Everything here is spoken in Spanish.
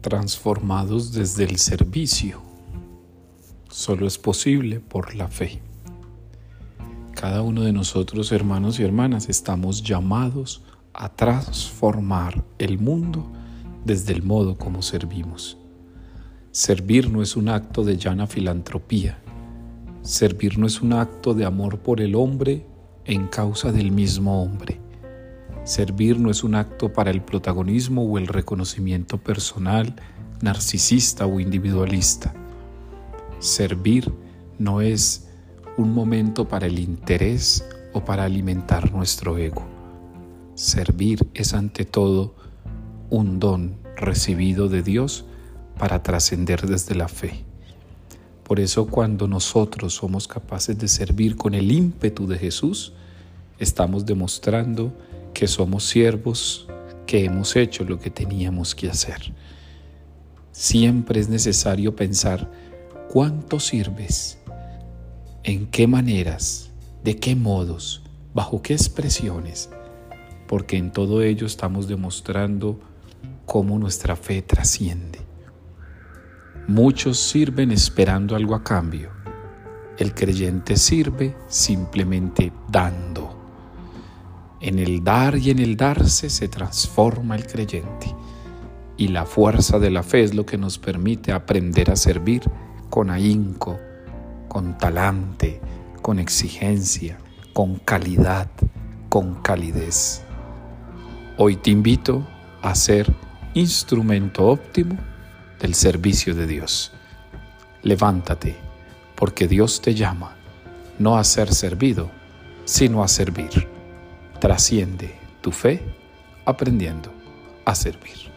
transformados desde el servicio. Solo es posible por la fe. Cada uno de nosotros, hermanos y hermanas, estamos llamados a transformar el mundo desde el modo como servimos. Servir no es un acto de llana filantropía. Servir no es un acto de amor por el hombre en causa del mismo hombre. Servir no es un acto para el protagonismo o el reconocimiento personal, narcisista o individualista. Servir no es un momento para el interés o para alimentar nuestro ego. Servir es ante todo un don recibido de Dios para trascender desde la fe. Por eso cuando nosotros somos capaces de servir con el ímpetu de Jesús, estamos demostrando que somos siervos, que hemos hecho lo que teníamos que hacer. Siempre es necesario pensar cuánto sirves, en qué maneras, de qué modos, bajo qué expresiones, porque en todo ello estamos demostrando cómo nuestra fe trasciende. Muchos sirven esperando algo a cambio. El creyente sirve simplemente dando. En el dar y en el darse se transforma el creyente. Y la fuerza de la fe es lo que nos permite aprender a servir con ahínco, con talante, con exigencia, con calidad, con calidez. Hoy te invito a ser instrumento óptimo del servicio de Dios. Levántate, porque Dios te llama no a ser servido, sino a servir. Trasciende tu fe aprendiendo a servir.